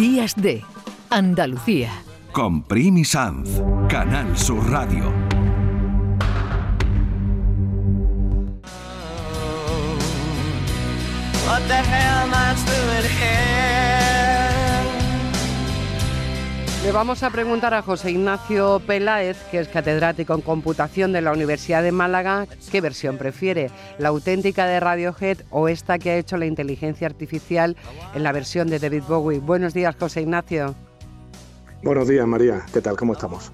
Días de Andalucía. Con Primi Sanz, Canal Sur Radio. What the hell am I doing here? Le vamos a preguntar a José Ignacio Peláez, que es catedrático en computación de la Universidad de Málaga, qué versión prefiere, la auténtica de Radiohead o esta que ha hecho la inteligencia artificial en la versión de David Bowie. Buenos días, José Ignacio. Buenos días, María. ¿Qué tal? ¿Cómo estamos?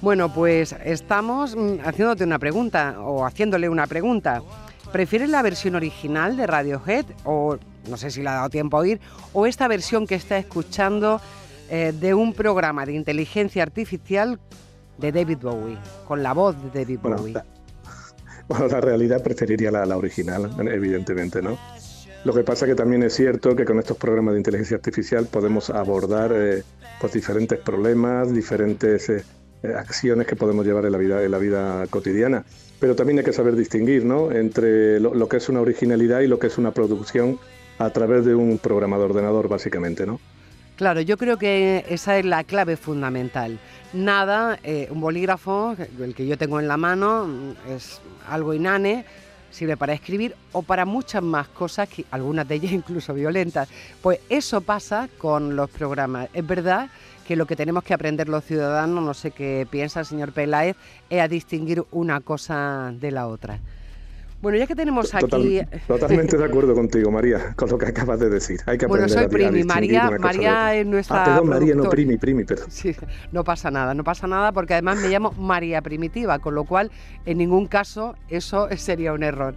Bueno, pues estamos mm, haciéndote una pregunta o haciéndole una pregunta. ¿Prefieres la versión original de Radiohead o no sé si le ha dado tiempo a oír o esta versión que está escuchando eh, de un programa de inteligencia artificial de David Bowie, con la voz de David Bueno, Bowie? la, bueno, la realidad preferiría la, la original, evidentemente, ¿no? Lo que pasa que también es cierto que con estos programas de inteligencia artificial podemos abordar eh, pues diferentes problemas, diferentes eh, acciones que podemos llevar en la vida, en la vida cotidiana. Pero también hay que saber distinguir, ¿no? Entre lo, lo que es una originalidad y lo que es una producción a través de un programa de ordenador, básicamente, ¿no? Claro, yo creo que esa es la clave fundamental. Nada, eh, un bolígrafo, el que yo tengo en la mano, mm, es algo inane, sirve para escribir o para muchas más cosas, que, algunas de ellas incluso violentas. Pues eso pasa con los programas. Es verdad que lo que tenemos que aprender los ciudadanos, no sé qué piensa el señor Peláez, es a distinguir una cosa de la otra. Bueno, ya que tenemos Total- aquí... totalmente de acuerdo contigo, María, con lo que acabas de decir. Hay que Bueno, aprender soy a- Primi. María, María es nuestra. Ah, perdón, María, no. Primi, Primi, perdón. Sí, no pasa nada, no pasa nada porque además me llamo María Primitiva, con lo cual en ningún caso eso sería un error.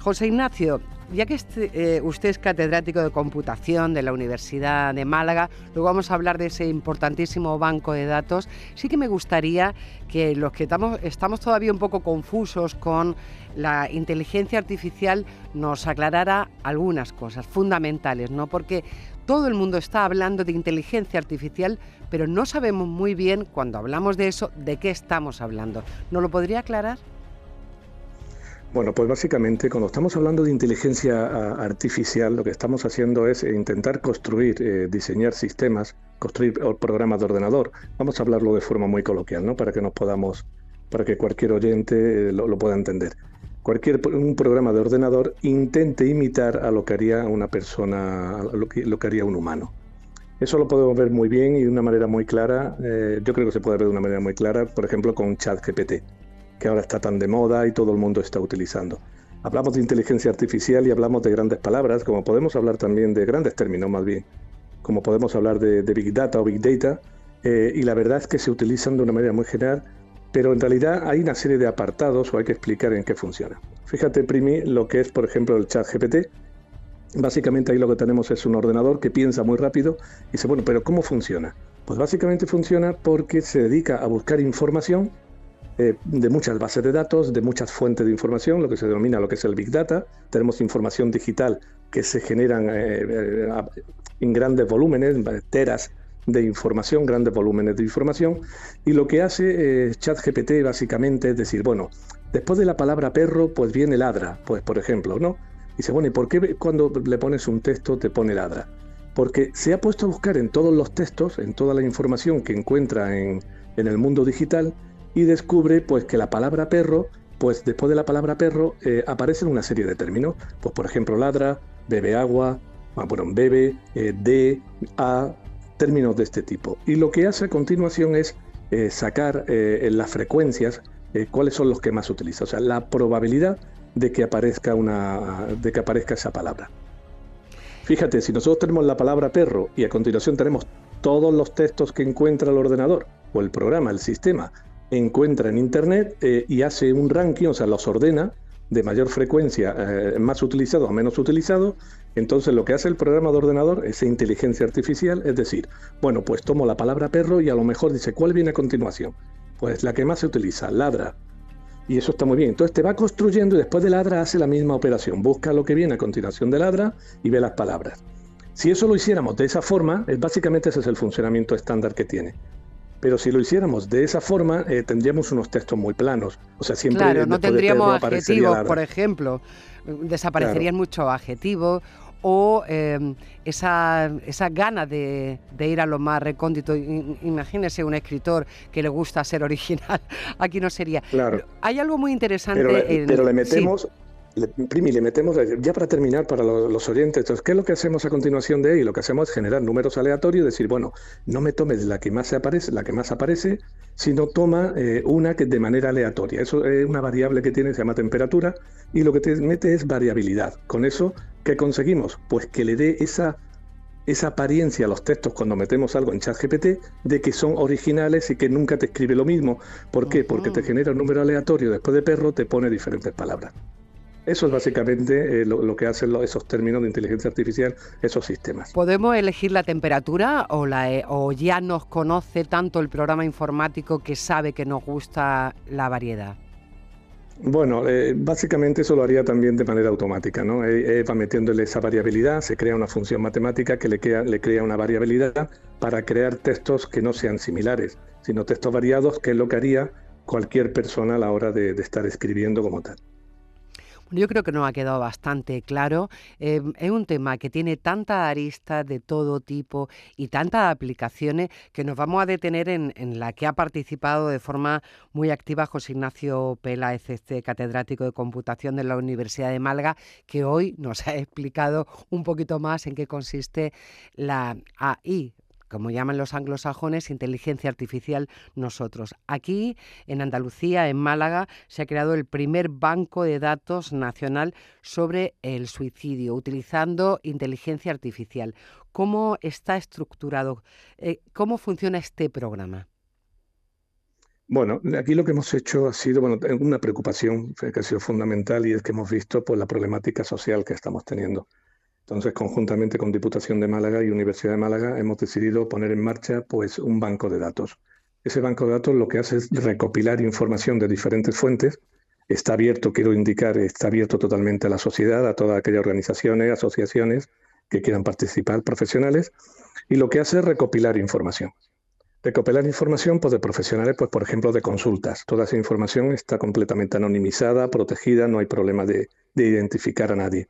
José Ignacio, ya que este, eh, usted es catedrático de computación de la Universidad de Málaga, luego vamos a hablar de ese importantísimo banco de datos, sí que me gustaría que los que estamos, estamos todavía un poco confusos con la inteligencia artificial nos aclarara algunas cosas fundamentales, ¿no? Porque todo el mundo está hablando de inteligencia artificial, pero no sabemos muy bien cuando hablamos de eso de qué estamos hablando. ¿No lo podría aclarar? Bueno, pues básicamente cuando estamos hablando de inteligencia a- artificial, lo que estamos haciendo es eh, intentar construir, eh, diseñar sistemas, construir programas de ordenador. Vamos a hablarlo de forma muy coloquial, ¿no? Para que nos podamos, para que cualquier oyente eh, lo, pueda entender. Cualquier un programa de ordenador intente imitar a lo que haría una persona, a lo que, haría un humano. Eso lo podemos ver muy bien y de una manera muy clara. yo creo que se puede ver de una manera muy clara, por ejemplo, con ChatGPT que ahora está tan de moda y todo el mundo está utilizando. Hablamos de inteligencia artificial y hablamos de grandes palabras, como podemos hablar también de grandes términos más bien, como podemos hablar de, Big Data o Big Data, eh, y la verdad es que se utilizan de una manera muy general, pero en realidad hay una serie de apartados o hay que explicar en qué funciona. Fíjate, Primi, lo que es, por ejemplo, el chat GPT. Básicamente ahí lo que tenemos es un ordenador que piensa muy rápido y dice, bueno, pero ¿cómo funciona? Pues básicamente funciona porque se dedica a buscar información eh, de muchas bases de datos, de muchas fuentes de información, lo que se denomina lo que es el Big Data. Tenemos información digital que se generan eh, eh, en grandes volúmenes, teras de información, grandes volúmenes de información. Y lo que hace eh, ChatGPT básicamente es decir, bueno, después de la palabra perro, pues viene ladra, pues por ejemplo, ¿no? Dice, bueno, ¿y por qué cuando le pones un texto te pone ladra? Porque se ha puesto a buscar en todos los textos, en toda la información que encuentra en, en el mundo digital, y descubre pues que la palabra perro, pues después de la palabra perro eh, aparecen una serie de términos, pues por ejemplo ladra, bebe agua, ah, bueno, bebe, eh, de, a, términos de este tipo. Y lo que hace a continuación es eh, sacar eh, en las frecuencias cuáles son los que más utiliza, o sea, la probabilidad de que aparezca una, de que aparezca esa palabra. Fíjate, si nosotros tenemos la palabra perro y a continuación tenemos todos los textos que encuentra el ordenador o el programa, el sistema, encuentra en Internet eh, y hace un ranking, o sea, los ordena de mayor frecuencia, eh, más utilizado a menos utilizado. Entonces lo que hace el programa de ordenador, esa inteligencia artificial, es decir, bueno, pues tomo la palabra perro y a lo mejor dice, ¿cuál viene a continuación? Pues la que más se utiliza, ladra. Y eso está muy bien. Entonces te va construyendo y después de ladra hace la misma operación. Busca lo que viene a continuación de ladra y ve las palabras. Si eso lo hiciéramos de esa forma, básicamente ese es el funcionamiento estándar que tiene. Pero si lo hiciéramos de esa forma, eh, tendríamos unos textos muy planos. O sea, siempre Claro, no de tendríamos adjetivos, por ejemplo. Desaparecerían muchos adjetivos o em, esa, esa gana de, ir a lo más recóndito. Imagínese un escritor que le gusta ser original. Aquí no sería. Claro. Hay algo muy interesante. Pero le, metemos. Le, Primi, le metemos, ya para terminar, para los, oyentes, entonces, ¿qué es lo que hacemos a continuación de ahí? Lo que hacemos es generar números aleatorios y decir, bueno, no me tomes la que más aparece, la que más aparece, sino toma eh, una que de manera aleatoria. Eso es una variable que tiene, se llama temperatura, y lo que te mete es variabilidad. Con eso, ¿qué conseguimos? Pues que le dé esa esa apariencia a los textos cuando metemos algo en ChatGPT de que son originales y que nunca te escribe lo mismo. ¿Por qué? Porque te genera un número aleatorio, después de perro te pone diferentes palabras. Eso es básicamente eh, lo, que hacen esos términos de inteligencia artificial, esos sistemas. ¿Podemos elegir la temperatura o, la, eh, o ya nos conoce tanto el programa informático que sabe que nos gusta la variedad? Bueno, eh, básicamente eso lo haría también de manera automática, ¿no? va metiéndole esa variabilidad, se crea una función matemática que le crea, le crea una variabilidad para crear textos que no sean similares, sino textos variados, que es lo que haría cualquier persona a la hora de estar escribiendo como tal. Yo creo que nos ha quedado bastante claro. Em, es un tema que tiene tantas aristas de todo tipo y tantas aplicaciones que nos vamos a detener en, la que ha participado de forma muy activa José Ignacio Pela, este catedrático de computación de la Universidad de Málaga, que hoy nos ha explicado un poquito más en qué consiste la AI, como llaman los anglosajones, inteligencia artificial nosotros. Aquí, en Andalucía, en Málaga, se ha creado el primer banco de datos nacional sobre el suicidio, utilizando inteligencia artificial. ¿Cómo está estructurado? Eh, ¿Cómo funciona este programa? Bueno, aquí lo que hemos hecho ha sido bueno, una preocupación que ha sido fundamental y es que hemos visto pues, la problemática social que estamos teniendo. Entonces, conjuntamente con Diputación de Málaga y Universidad de Málaga, hemos decidido poner en marcha pues, un banco de datos. Ese banco de datos lo que hace es recopilar información de diferentes fuentes. Está abierto, quiero indicar, está abierto totalmente a la sociedad, a todas aquellas organizaciones, asociaciones que quieran participar, profesionales, y lo que hace es recopilar información. Recopilar información pues, de profesionales, pues, por ejemplo, de consultas. Toda esa información está completamente anonimizada, protegida, no hay problema de identificar a nadie.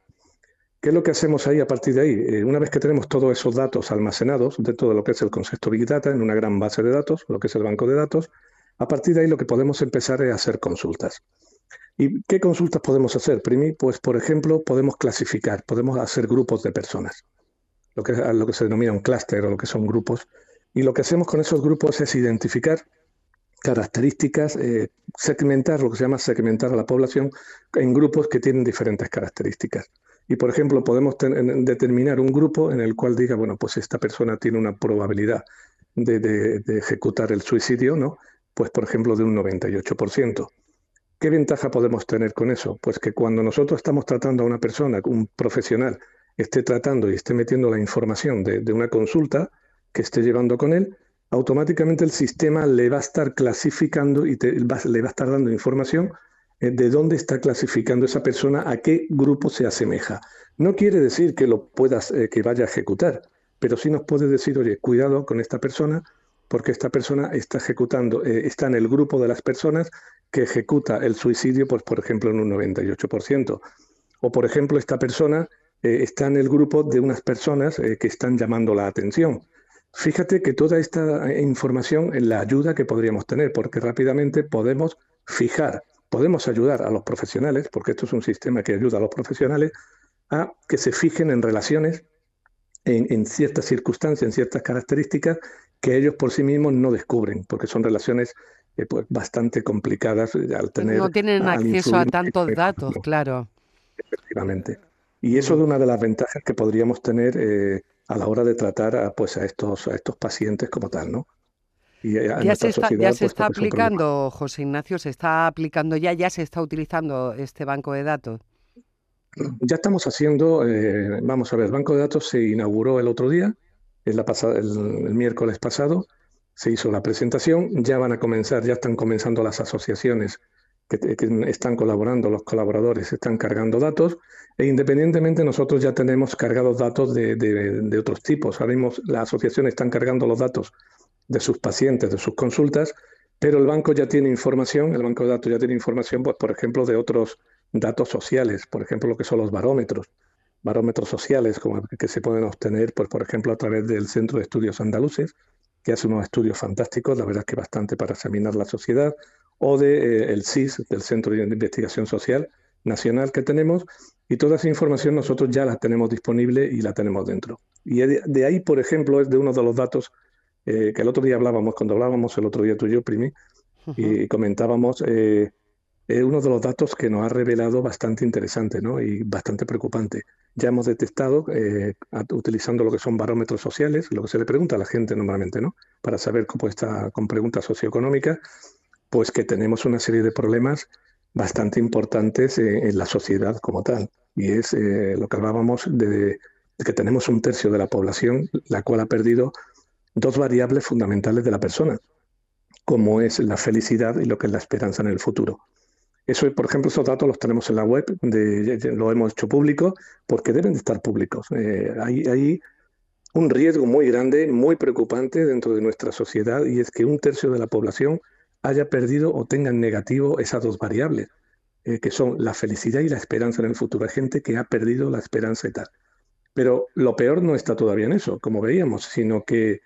¿Qué es lo que hacemos ahí a partir de ahí? Eh, una vez que tenemos todos esos datos almacenados dentro de lo que es el concepto Big Data, en una gran base de datos, lo que es el banco de datos, a partir de ahí lo que podemos empezar es hacer consultas. ¿Y qué consultas podemos hacer? Primi, pues por ejemplo, podemos clasificar, podemos hacer grupos de personas, lo que, se denomina un clúster o lo que son grupos. Y lo que hacemos con esos grupos es identificar características, eh, segmentar, lo que se llama segmentar a la población en grupos que tienen diferentes características. Y, por ejemplo, podemos determinar un grupo en el cual diga, bueno, pues esta persona tiene una probabilidad de, ejecutar el suicidio, ¿no? Pues, por ejemplo, de un 98%. ¿Qué ventaja podemos tener con eso? Pues que cuando nosotros estamos tratando a una persona, un profesional, esté tratando y esté metiendo la información de, una consulta que esté llevando con él, automáticamente el sistema le va a estar clasificando y le va a estar dando información de dónde está clasificando esa persona, a qué grupo se asemeja. No quiere decir que lo puedas, eh, que vaya a ejecutar, pero sí nos puede decir, oye, cuidado con esta persona, porque esta persona está ejecutando, eh, está en el grupo de las personas que ejecuta el suicidio, pues por ejemplo, en un 98%. O por ejemplo, esta persona está en el grupo de unas personas que están llamando la atención. Fíjate que toda esta información es la ayuda que podríamos tener, porque rápidamente podemos fijar podemos ayudar a los profesionales, porque esto es un sistema que ayuda a los profesionales a que se fijen en relaciones, en, ciertas circunstancias, en ciertas características que ellos por sí mismos no descubren, porque son relaciones eh, pues, bastante complicadas eh, al tener... No tienen acceso a tantos datos, claro. Efectivamente. Y eso es una de las ventajas que podríamos tener eh, a la hora de tratar a, pues, a, estos, a estos pacientes como tal, ¿no? Ya se está, ya se está aplicando, José Ignacio, se está aplicando ya, ya se está utilizando este banco de datos. Ya estamos haciendo, eh, vamos a ver, el banco de datos se inauguró el otro día, el, el, miércoles pasado, se hizo la presentación, ya van a comenzar, ya están comenzando las asociaciones que, están colaborando, los colaboradores están cargando datos, e independientemente nosotros ya tenemos cargados datos de, de otros tipos. Ahora mismo las asociaciones están cargando los datos de sus pacientes, de sus consultas, pero el banco ya tiene información, el banco de datos ya tiene información, pues, por ejemplo, de otros datos sociales, por ejemplo, lo que son los barómetros. barómetros sociales como que se pueden obtener, pues, por ejemplo, a través del Centro de Estudios Andaluces, que hace unos estudios fantásticos, la verdad es que bastante para examinar la sociedad, o de eh, CIS, del Centro de Investigación Social Nacional que tenemos, y toda esa información nosotros ya la tenemos disponible y la tenemos dentro. Y de, ahí, por ejemplo, es de uno de los datos eh, que el otro día hablábamos, cuando hablábamos el otro día tú y yo, Primi, y comentábamos eh, uno de los datos que nos ha revelado bastante interesante ¿no? y bastante preocupante. Ya hemos detectado, eh, utilizando lo que son barómetros sociales, lo que se le pregunta a la gente normalmente, ¿no? para saber cómo está con preguntas socioeconómicas, pues que tenemos una serie de problemas bastante importantes en, la sociedad como tal. Y es eh, lo que hablábamos de, de que tenemos un tercio de la población la cual ha perdido dos variables fundamentales de la persona, como es la felicidad y lo que es la esperanza en el futuro. Eso, por ejemplo, esos datos los tenemos en la web, lo hemos hecho público, porque deben de estar públicos. Eh, hay, un riesgo muy grande, muy preocupante dentro de nuestra sociedad, y es que un tercio de la población haya perdido o tenga en negativo esas dos variables, eh, que son la felicidad y la esperanza en el futuro. Hay gente que ha perdido la esperanza y tal. Pero lo peor no está todavía en eso, como veíamos, sino que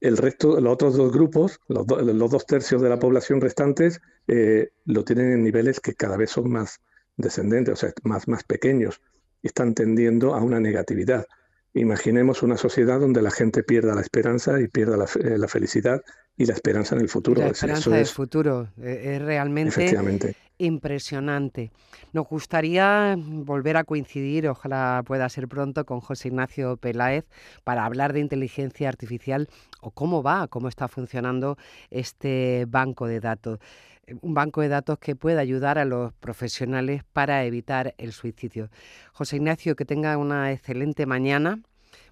el resto, los otros dos grupos, los, dos tercios de la población restantes, eh, lo tienen en niveles que cada vez son más descendentes, o sea, más, más pequeños, y están tendiendo a una negatividad. Imaginemos una sociedad donde la gente pierda la esperanza y pierda la, eh, felicidad y la esperanza en el futuro. La esperanza del futuro eh, es realmente impresionante. Nos gustaría volver a coincidir, ojalá pueda ser pronto, con José Ignacio Peláez para hablar de inteligencia artificial o cómo va, cómo está funcionando este banco de datos. Un banco de datos que pueda ayudar a los profesionales para evitar el suicidio. José Ignacio, que tenga una excelente mañana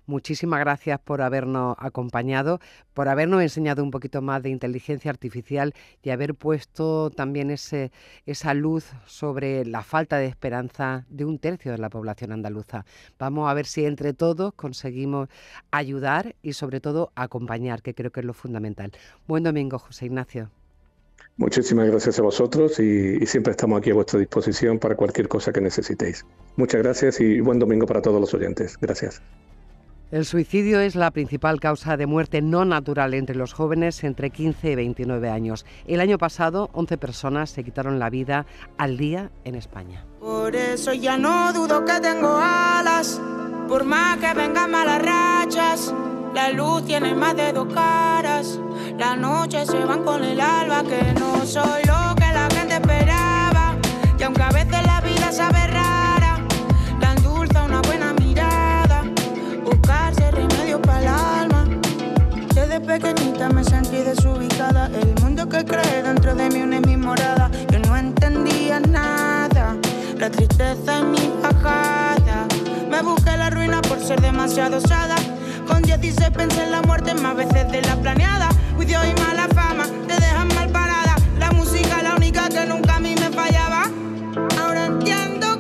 Muchísimas gracias por habernos acompañado, por habernos enseñado un poquito más de inteligencia artificial y haber puesto también ese, esa luz sobre la falta de esperanza de un tercio de la población andaluza. Vamos a ver si entre todos conseguimos ayudar y sobre todo acompañar, que creo que es lo fundamental. Buen domingo, José Ignacio. Muchísimas gracias a vosotros y, siempre estamos aquí a vuestra disposición para cualquier cosa que necesitéis. Muchas gracias y buen domingo para todos los oyentes. Gracias. El suicidio es la principal causa de muerte no natural entre los jóvenes entre 15 y 29 años. El año pasado, 11 personas se quitaron la vida al día en España. Por eso ya no dudo que tengo alas, por más que vengan malas rachas. La luz tiene más de dos caras, las noches se van con el alba, que no soy lo que la gente esperaba. Y aunque a veces la vida sabe rara, la endulza una buena buscarse remedio para el alma. Desde pequeñita me sentí desubicada. El mundo que cree dentro de mí una es mi morada. Yo no entendía nada. La tristeza en mi bajada. Me busqué la ruina por ser demasiado osada. Con 16 pensé en la muerte más veces de la planeada. Juicio y mala fama te dejan mal parada. La música la única que nunca a mí me fallaba. Ahora entiendo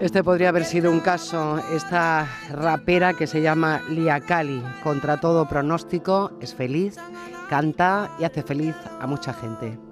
Este podría haber sido un caso, esta rapera que se llama Lia Cali, contra todo pronóstico, es feliz, canta y hace feliz a mucha gente.